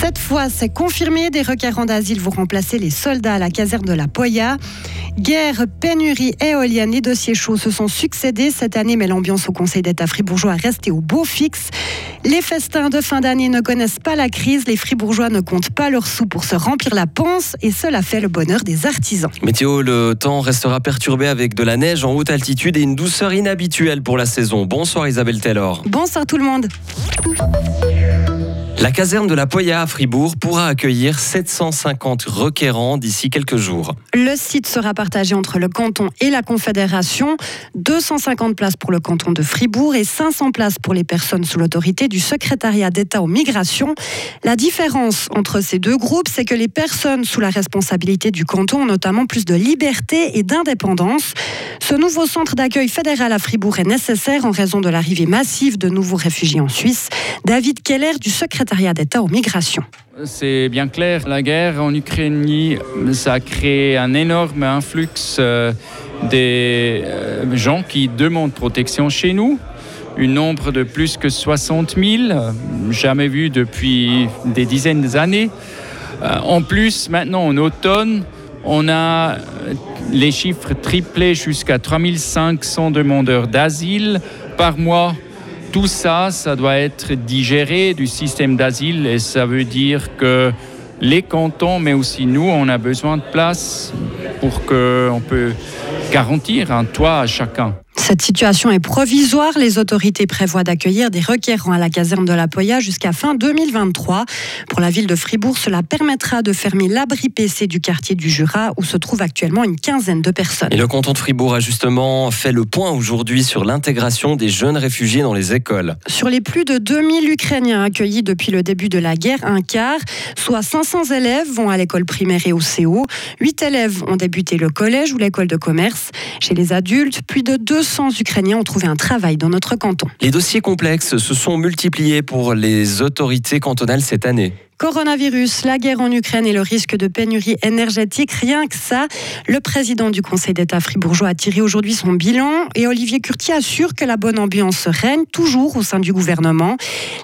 Cette fois, c'est confirmé, des requérants d'asile vont remplacer les soldats à la caserne de la Poya. Guerre, pénurie, éolienne, les dossiers chauds se sont succédés cette année, mais l'ambiance au Conseil d'État fribourgeois est restée au beau fixe. Les festins de fin d'année ne connaissent pas la crise, les fribourgeois ne comptent pas leurs sous pour se remplir la panse, et cela fait le bonheur des artisans. Météo, le temps restera perturbé avec de la neige en haute altitude et une douceur inhabituelle pour la saison. Bonsoir Isabelle Taylor. Bonsoir tout le monde. La caserne de la Poya à Fribourg pourra accueillir 750 requérants d'ici quelques jours. Le site sera partagé entre le canton et la Confédération. 250 places pour le canton de Fribourg et 500 places pour les personnes sous l'autorité du secrétariat d'État aux migrations. La différence entre ces deux groupes, c'est que les personnes sous la responsabilité du canton ont notamment plus de liberté et d'indépendance. Ce nouveau centre d'accueil fédéral à Fribourg est nécessaire en raison de l'arrivée massive de nouveaux réfugiés en Suisse. David Keller du secrétariat d'État aux migrations. C'est bien clair, la guerre en Ukraine, ça a créé un énorme influx euh, des euh, gens qui demandent protection chez nous. Un nombre de plus que 60 000, jamais vu depuis des dizaines d'années. Euh, en plus, maintenant en automne, on a les chiffres triplés jusqu'à 3500 demandeurs d'asile par mois tout ça, ça doit être digéré du système d'asile et ça veut dire que les cantons, mais aussi nous, on a besoin de place pour qu'on peut garantir un toit à chacun. Cette situation est provisoire. Les autorités prévoient d'accueillir des requérants à la caserne de la Poya jusqu'à fin 2023. Pour la ville de Fribourg, cela permettra de fermer l'abri PC du quartier du Jura où se trouve actuellement une quinzaine de personnes. Et le canton de Fribourg a justement fait le point aujourd'hui sur l'intégration des jeunes réfugiés dans les écoles. Sur les plus de 2000 Ukrainiens accueillis depuis le début de la guerre, un quart, soit 500 élèves, vont à l'école primaire et au CO. 8 élèves ont débuté le collège ou l'école de commerce. Chez les adultes, plus de 200 Ukrainiens ont trouvé un travail dans notre canton. Les dossiers complexes se sont multipliés pour les autorités cantonales cette année. Coronavirus, la guerre en Ukraine et le risque de pénurie énergétique, rien que ça. Le président du Conseil d'État fribourgeois a tiré aujourd'hui son bilan et Olivier Curti assure que la bonne ambiance règne toujours au sein du gouvernement.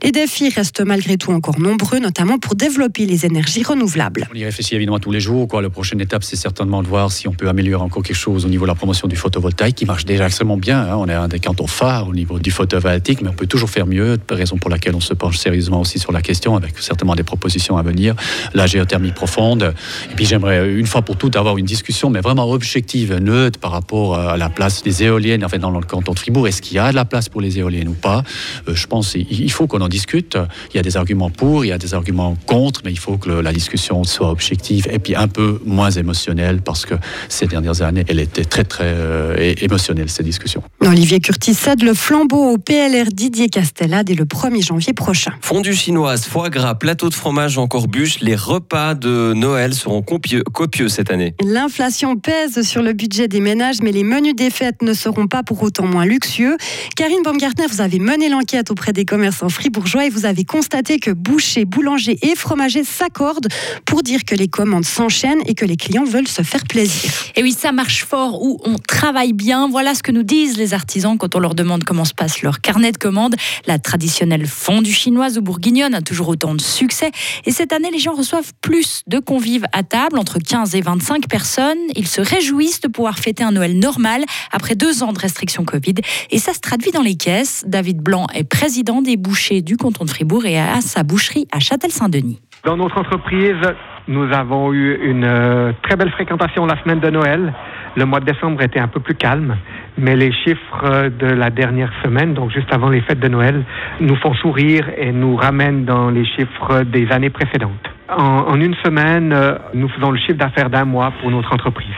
Les défis restent malgré tout encore nombreux, notamment pour développer les énergies renouvelables. On y réfléchit évidemment tous les jours. Quoi. La prochaine étape, c'est certainement de voir si on peut améliorer encore quelque chose au niveau de la promotion du photovoltaïque, qui marche déjà extrêmement bien. Hein. On est un des cantons phares au niveau du photovoltaïque, mais on peut toujours faire mieux. Raison pour laquelle on se penche sérieusement aussi sur la question, avec certainement des propositions à venir, la géothermie profonde. Et puis j'aimerais une fois pour toutes avoir une discussion, mais vraiment objective, neutre par rapport à la place des éoliennes, en fait, dans le canton de Fribourg. Est-ce qu'il y a de la place pour les éoliennes ou pas? Euh, Je pense qu'il faut qu'on en discute. Il y a des arguments pour, il y a des arguments contre, mais il faut que la discussion soit objective et puis un peu moins émotionnelle parce que ces dernières années, elle était très très euh, émotionnelle cette discussion. Olivier Curtis cède le flambeau au PLR Didier Castella dès le 1er janvier prochain. Fondue chinoise, foie gras, plateau de fromage les repas de Noël seront copieux, copieux cette année. L'inflation pèse sur le budget des ménages, mais les menus des fêtes ne seront pas pour autant moins luxueux. Karine Baumgartner, vous avez mené l'enquête auprès des commerçants fribourgeois et vous avez constaté que bouchers, boulangers et fromagers s'accordent pour dire que les commandes s'enchaînent et que les clients veulent se faire plaisir. Et oui, ça marche fort ou on travaille bien. Voilà ce que nous disent les artisans quand on leur demande comment se passe leur carnet de commandes. La traditionnelle fondue chinoise ou bourguignonne a toujours autant de succès. Et cette année, les gens reçoivent plus de convives à table, entre 15 et 25 personnes. Ils se réjouissent de pouvoir fêter un Noël normal après deux ans de restrictions Covid. Et ça se traduit dans les caisses. David Blanc est président des bouchers du canton de Fribourg et a sa boucherie à Châtel-Saint-Denis. Dans notre entreprise, nous avons eu une euh, très belle fréquentation la semaine de Noël. Le mois de décembre était un peu plus calme, mais les chiffres de la dernière semaine, donc juste avant les fêtes de Noël, nous font sourire et nous ramènent dans les chiffres des années précédentes. En, une semaine, euh, nous faisons le chiffre d'affaires d'un mois pour notre entreprise.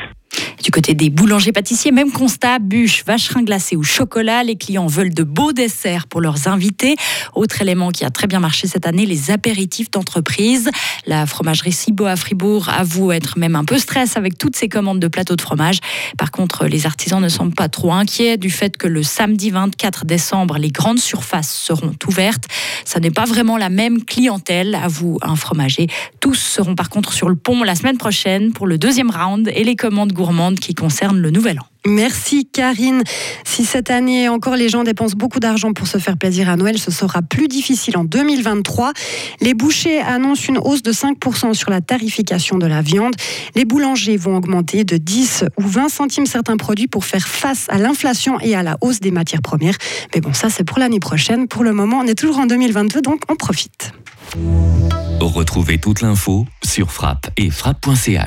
Du côté des boulangers-pâtissiers, même constat, bûches, vacherins glacés ou chocolat. Les clients veulent de beaux desserts pour leurs invités. Autre élément qui a très bien marché cette année, les apéritifs d'entreprise. La fromagerie Cibo à Fribourg avoue être même un peu stress avec toutes ces commandes de plateaux de fromage. Par contre, les artisans ne semblent pas trop inquiets du fait que le samedi 24 décembre, les grandes surfaces seront ouvertes. Ça n'est pas vraiment la même clientèle, avoue un fromager. Tous seront par contre sur le pont la semaine prochaine pour le deuxième round et les commandes gourmandes qui concerne le Nouvel An. Merci Karine. Si cette année encore les gens dépensent beaucoup d'argent pour se faire plaisir à Noël, ce sera plus difficile en 2023. Les bouchers annoncent une hausse de 5% sur la tarification de la viande. Les boulangers vont augmenter de 10 ou 20 centimes certains produits pour faire face à l'inflation et à la hausse des matières premières. Mais bon, ça c'est pour l'année prochaine. Pour le moment, on est toujours en 2022, donc on profite. Retrouvez toute l'info sur frappe et frappe.ch.